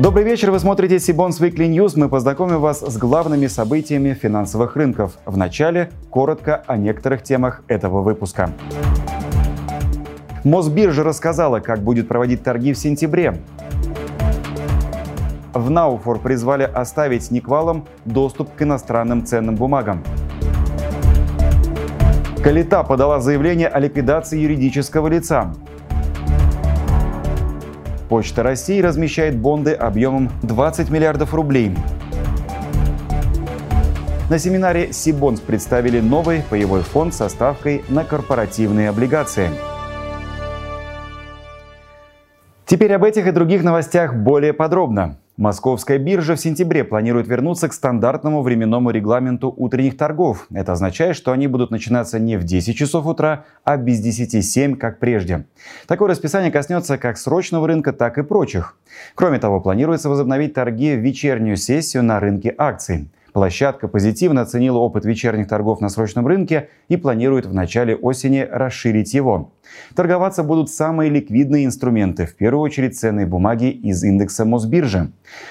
Добрый вечер, вы смотрите Сибонс Weekly News. Мы познакомим вас с главными событиями финансовых рынков. В начале коротко о некоторых темах этого выпуска. Мосбиржа рассказала, как будет проводить торги в сентябре. В Науфор призвали оставить Никвалам доступ к иностранным ценным бумагам. Калита подала заявление о ликвидации юридического лица. Почта России размещает бонды объемом 20 миллиардов рублей. На семинаре Сибонс представили новый паевой фонд со ставкой на корпоративные облигации. Теперь об этих и других новостях более подробно. Московская биржа в сентябре планирует вернуться к стандартному временному регламенту утренних торгов. Это означает, что они будут начинаться не в 10 часов утра, а без 10 7, как прежде. Такое расписание коснется как срочного рынка, так и прочих. Кроме того, планируется возобновить торги в вечернюю сессию на рынке акций. Площадка позитивно оценила опыт вечерних торгов на срочном рынке и планирует в начале осени расширить его. Торговаться будут самые ликвидные инструменты, в первую очередь ценные бумаги из индекса Мосбиржи.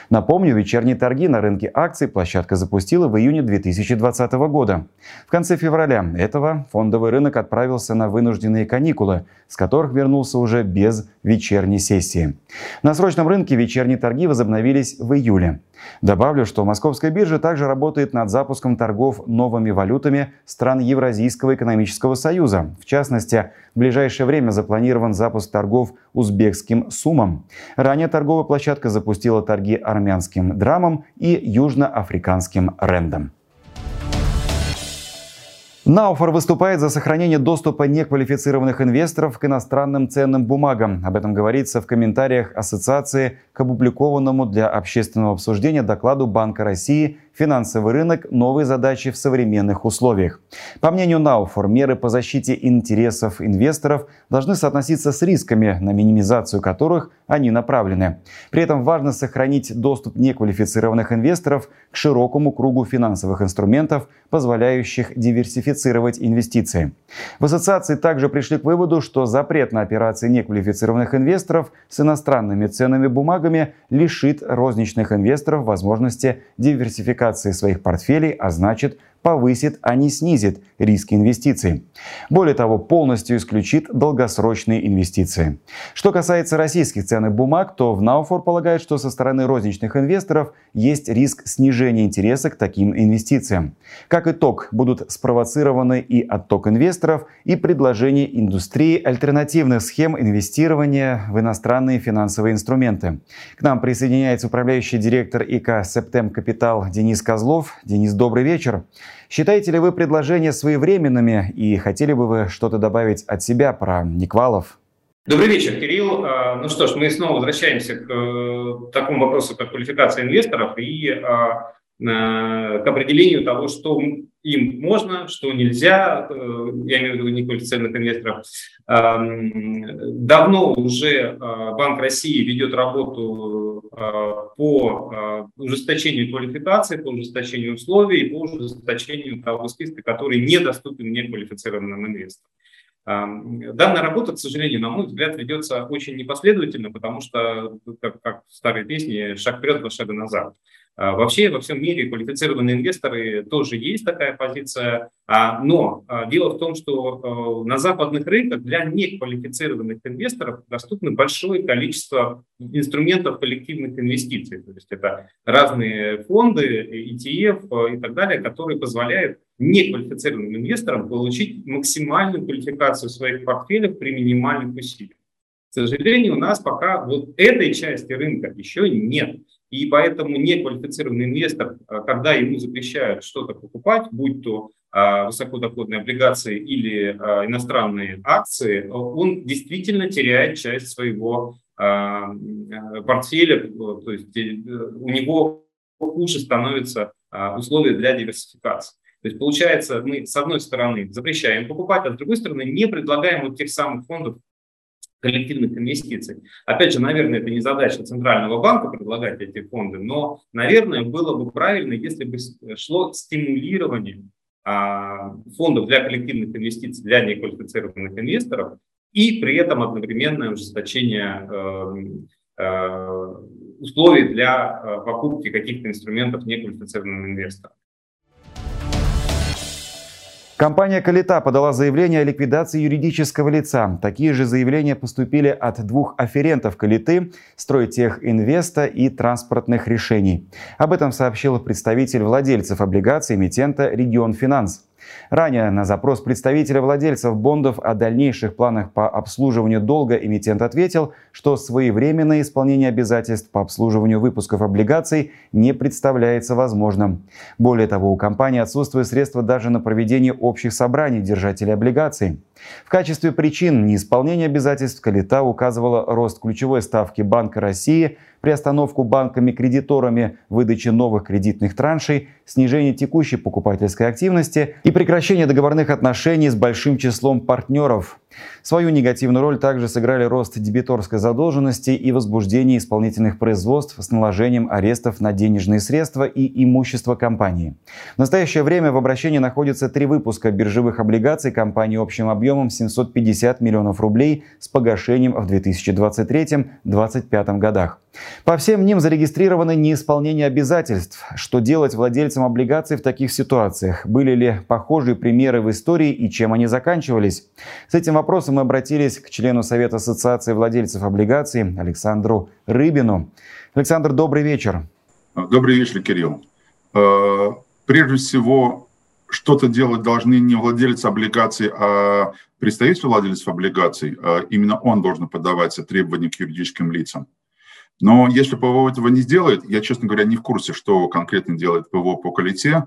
Напомню, вечерние торги на рынке акций площадка запустила в июне 2020 года. В конце февраля этого фондовый рынок отправился на вынужденные каникулы, с которых вернулся уже без вечерней сессии. На срочном рынке вечерние торги возобновились в июле. Добавлю, что Московская биржа также работает над запуском торгов новыми валютами стран Евразийского экономического союза. В частности, в ближайшее время запланирован запуск торгов узбекским сумом. Ранее торговая площадка запустила торги армянским драмом и южноафриканским рендом. Науфор выступает за сохранение доступа неквалифицированных инвесторов к иностранным ценным бумагам. Об этом говорится в комментариях Ассоциации к опубликованному для общественного обсуждения докладу Банка России Финансовый рынок – новые задачи в современных условиях. По мнению Науфор, меры по защите интересов инвесторов должны соотноситься с рисками, на минимизацию которых они направлены. При этом важно сохранить доступ неквалифицированных инвесторов к широкому кругу финансовых инструментов, позволяющих диверсифицировать инвестиции. В ассоциации также пришли к выводу, что запрет на операции неквалифицированных инвесторов с иностранными ценными бумагами лишит розничных инвесторов возможности диверсификации диверсификации своих портфелей, а значит повысит, а не снизит риски инвестиций. Более того, полностью исключит долгосрочные инвестиции. Что касается российских ценных бумаг, то в Науфор полагают, что со стороны розничных инвесторов есть риск снижения интереса к таким инвестициям. Как итог, будут спровоцированы и отток инвесторов, и предложение индустрии альтернативных схем инвестирования в иностранные финансовые инструменты. К нам присоединяется управляющий директор ИК «Септем Капитал» Денис Козлов. Денис, добрый вечер. Считаете ли вы предложения своевременными и хотели бы вы что-то добавить от себя про Никвалов? Добрый вечер, Кирилл. А, ну что ж, мы снова возвращаемся к э, такому вопросу, как квалификация инвесторов и а, к определению того, что им можно, что нельзя, э, я имею в виду неквалифицированных инвесторов. Давно уже а, Банк России ведет работу по ужесточению квалификации, по ужесточению условий, по ужесточению того списка, который недоступен неквалифицированным инвесторам. Данная работа, к сожалению, на мой взгляд, ведется очень непоследовательно, потому что, как, как в старой песне, шаг вперед, два шага назад. А, вообще во всем мире квалифицированные инвесторы тоже есть такая позиция, а, но а, дело в том, что на западных рынках для неквалифицированных инвесторов доступно большое количество инструментов коллективных инвестиций. То есть это разные фонды, ETF и так далее, которые позволяют неквалифицированным инвесторам получить максимальную квалификацию своих портфелей при минимальных усилиях. К сожалению, у нас пока вот этой части рынка еще нет. И поэтому неквалифицированный инвестор, э, когда ему запрещают что-то покупать, будь то э, высокодоходные облигации или э, иностранные акции, он действительно теряет часть своего портфеля, то есть у него хуже становятся условия для диверсификации. То есть получается, мы с одной стороны запрещаем покупать, а с другой стороны не предлагаем вот тех самых фондов коллективных инвестиций. Опять же, наверное, это не задача Центрального банка предлагать эти фонды, но, наверное, было бы правильно, если бы шло стимулирование а, фондов для коллективных инвестиций для неквалифицированных инвесторов и при этом одновременное ужесточение э, э, условий для покупки каких-то инструментов неквалифицированным инвесторам. Компания «Калита» подала заявление о ликвидации юридического лица. Такие же заявления поступили от двух афферентов «Калиты» – «Стройтехинвеста» и «Транспортных решений». Об этом сообщил представитель владельцев облигаций эмитента «Регион Финанс». Ранее на запрос представителя владельцев бондов о дальнейших планах по обслуживанию долга эмитент ответил, что своевременное исполнение обязательств по обслуживанию выпусков облигаций не представляется возможным. Более того, у компании отсутствуют средства даже на проведение общих собраний держателей облигаций. В качестве причин неисполнения обязательств Калита указывала рост ключевой ставки Банка России, приостановку банками-кредиторами выдачи новых кредитных траншей, снижение текущей покупательской активности и прекращение договорных отношений с большим числом партнеров. Свою негативную роль также сыграли рост дебиторской задолженности и возбуждение исполнительных производств с наложением арестов на денежные средства и имущество компании. В настоящее время в обращении находятся три выпуска биржевых облигаций компании общим объемом 750 миллионов рублей с погашением в 2023-2025 годах. По всем ним зарегистрировано неисполнение обязательств. Что делать владельцам облигаций в таких ситуациях? Были ли похожие примеры в истории и чем они заканчивались? С этим вопросом мы обратились к члену Совета Ассоциации владельцев облигаций Александру Рыбину. Александр, добрый вечер. Добрый вечер, Кирилл. Э, прежде всего, что-то делать должны не владельцы облигаций, а представитель владельцев облигаций. Э, именно он должен подавать требования к юридическим лицам. Но если ПВО этого не сделает, я, честно говоря, не в курсе, что конкретно делает ПВО по колите,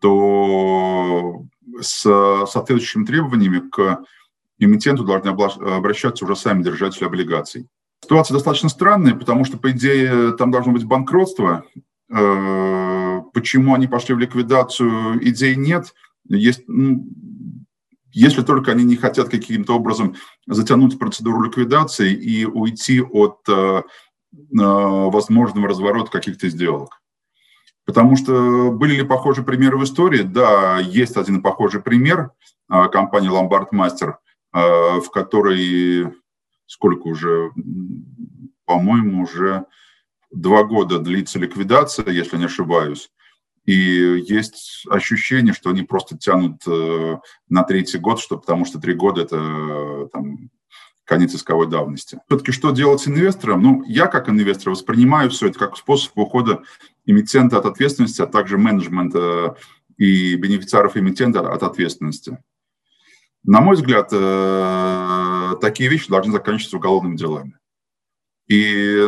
то с соответствующими требованиями к эмитенту должны обращаться уже сами держатели облигаций. Ситуация достаточно странная, потому что, по идее, там должно быть банкротство. Э, почему они пошли в ликвидацию, идей нет. Есть, ну, если только они не хотят каким-то образом затянуть процедуру ликвидации и уйти от э, возможного разворота каких-то сделок. Потому что были ли похожие примеры в истории? Да, есть один похожий пример компании Lombard Master, в которой сколько уже, по-моему, уже два года длится ликвидация, если не ошибаюсь. И есть ощущение, что они просто тянут э, на третий год, что, потому что три года – это там, конец исковой давности. Все-таки что делать с инвестором? Ну, я как инвестор воспринимаю все это как способ ухода эмитента от ответственности, а также менеджмента и бенефициаров эмитента от ответственности. На мой взгляд, э, такие вещи должны заканчиваться уголовными делами. И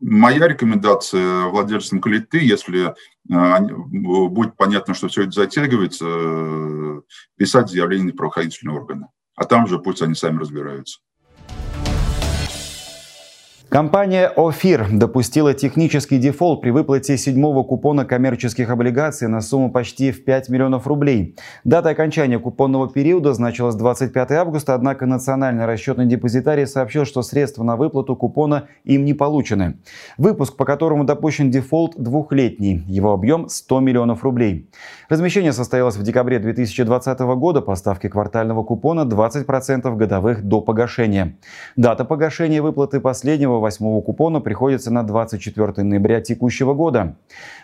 моя рекомендация владельцам калиты, если э, будет понятно, что все это затягивается, э, писать заявление на правоохранительные органы. А там же пусть они сами разбираются. Компания «Офир» допустила технический дефолт при выплате седьмого купона коммерческих облигаций на сумму почти в 5 миллионов рублей. Дата окончания купонного периода значилась 25 августа, однако Национальный расчетный депозитарий сообщил, что средства на выплату купона им не получены. Выпуск, по которому допущен дефолт, двухлетний. Его объем 100 миллионов рублей. Размещение состоялось в декабре 2020 года по ставке квартального купона 20% годовых до погашения. Дата погашения выплаты последнего восьмого купона приходится на 24 ноября текущего года.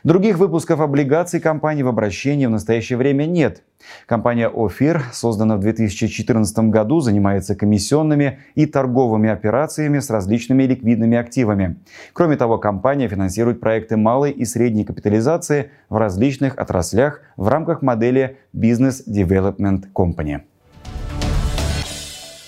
Других выпусков облигаций компании в обращении в настоящее время нет. Компания «Офир», создана в 2014 году, занимается комиссионными и торговыми операциями с различными ликвидными активами. Кроме того, компания финансирует проекты малой и средней капитализации в различных отраслях в рамках модели Business Development Company.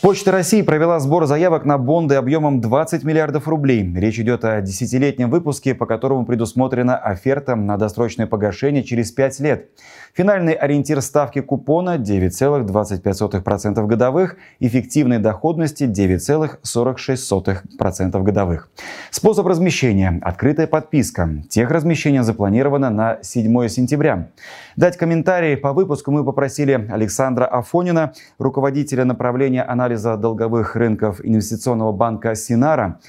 Почта России провела сбор заявок на бонды объемом 20 миллиардов рублей. Речь идет о десятилетнем выпуске, по которому предусмотрена оферта на досрочное погашение через 5 лет. Финальный ориентир ставки купона 9,25% годовых, эффективной доходности 9,46% годовых. Способ размещения – открытая подписка. Тех размещение запланировано на 7 сентября. Дать комментарий по выпуску мы попросили Александра Афонина, руководителя направления анализа долговых рынков инвестиционного банка «Синара».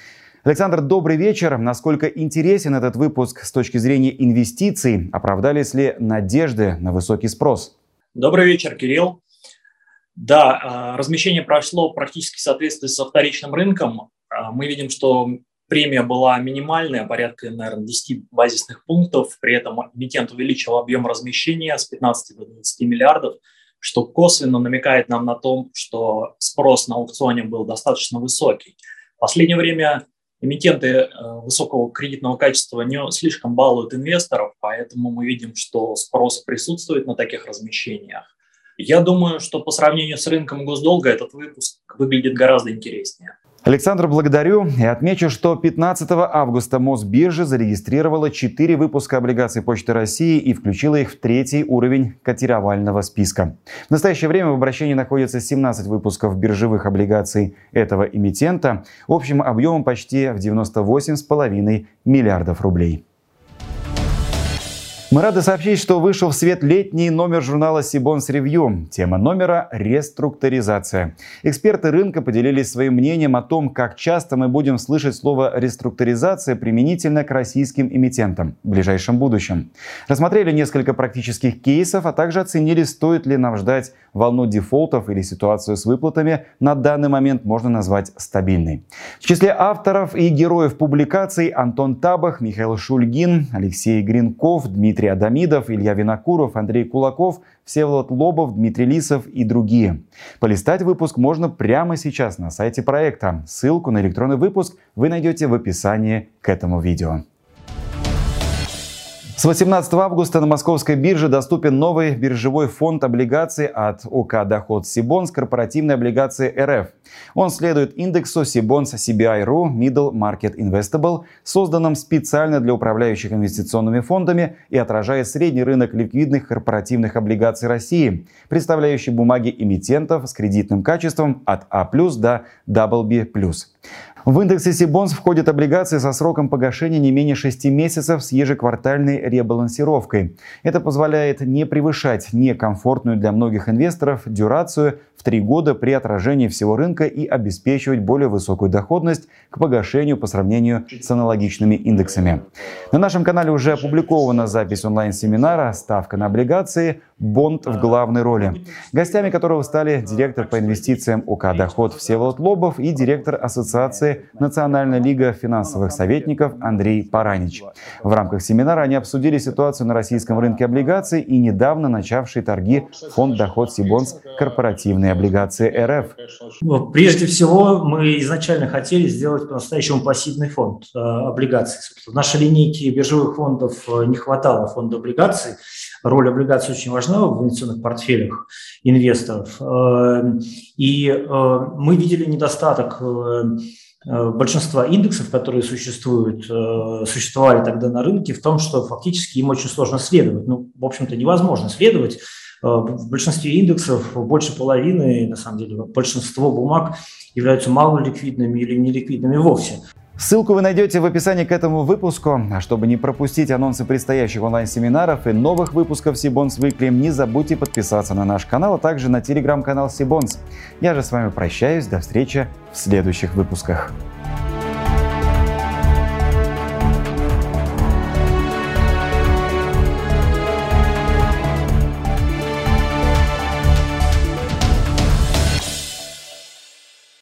Александр, добрый вечер. Насколько интересен этот выпуск с точки зрения инвестиций? Оправдались ли надежды на высокий спрос? Добрый вечер, Кирилл. Да, а, размещение прошло практически в соответствии со вторичным рынком. А, мы видим, что Премия была минимальная, порядка, наверное, 10 базисных пунктов. При этом эмитент увеличил объем размещения с 15 до 20 миллиардов, что косвенно намекает нам на том, что спрос на аукционе был достаточно высокий. В последнее время эмитенты э, высокого кредитного качества не слишком балуют инвесторов, поэтому мы видим, что спрос присутствует на таких размещениях. Я думаю, что по сравнению с рынком госдолга этот выпуск выглядит гораздо интереснее. Александр, благодарю и отмечу, что 15 августа Мосбиржа зарегистрировала 4 выпуска облигаций Почты России и включила их в третий уровень котировального списка. В настоящее время в обращении находится 17 выпусков биржевых облигаций этого эмитента общим объемом почти в 98,5 миллиардов рублей. Мы рады сообщить, что вышел в свет летний номер журнала Сибонс Ревью. Тема номера – реструктуризация. Эксперты рынка поделились своим мнением о том, как часто мы будем слышать слово «реструктуризация» применительно к российским эмитентам в ближайшем будущем. Рассмотрели несколько практических кейсов, а также оценили, стоит ли нам ждать волну дефолтов или ситуацию с выплатами на данный момент можно назвать стабильной. В числе авторов и героев публикаций Антон Табах, Михаил Шульгин, Алексей Гринков, Дмитрий Дмитрий Адамидов, Илья Винокуров, Андрей Кулаков, Всеволод Лобов, Дмитрий Лисов и другие. Полистать выпуск можно прямо сейчас на сайте проекта. Ссылку на электронный выпуск вы найдете в описании к этому видео. С 18 августа на московской бирже доступен новый биржевой фонд облигаций от ОК «Доход Сибонс» корпоративной облигации РФ. Он следует индексу Сибонс CBI.ru Middle Market Investable, созданном специально для управляющих инвестиционными фондами и отражает средний рынок ликвидных корпоративных облигаций России, представляющий бумаги эмитентов с кредитным качеством от А+, до BB+. В индексе Сибонс входят облигации со сроком погашения не менее 6 месяцев с ежеквартальной ребалансировкой. Это позволяет не превышать некомфортную для многих инвесторов дюрацию в три года при отражении всего рынка и обеспечивать более высокую доходность к погашению по сравнению с аналогичными индексами. На нашем канале уже опубликована запись онлайн-семинара «Ставка на облигации. Бонд в главной роли», гостями которого стали директор по инвестициям УК «Доход» Всеволод Лобов и директор Ассоциации Национальная лига финансовых советников Андрей Паранич. В рамках семинара они обсудили ситуацию на российском рынке облигаций и недавно начавший торги фонд «Доход Сибонс» государственные облигации РФ? Ну, прежде всего, мы изначально хотели сделать по-настоящему пассивный фонд э, облигаций. В нашей линейке биржевых фондов э, не хватало фонда облигаций. Роль облигаций очень важна в инвестиционных портфелях инвесторов. Э, и э, мы видели недостаток э, э, большинства индексов, которые существуют, существовали тогда на рынке, в том, что фактически им очень сложно следовать. Ну, в общем-то, невозможно следовать в большинстве индексов больше половины, на самом деле, большинство бумаг являются малоликвидными или неликвидными вовсе. Ссылку вы найдете в описании к этому выпуску. А чтобы не пропустить анонсы предстоящих онлайн-семинаров и новых выпусков Сибонс Weekly, не забудьте подписаться на наш канал, а также на телеграм-канал Сибонс. Я же с вами прощаюсь. До встречи в следующих выпусках.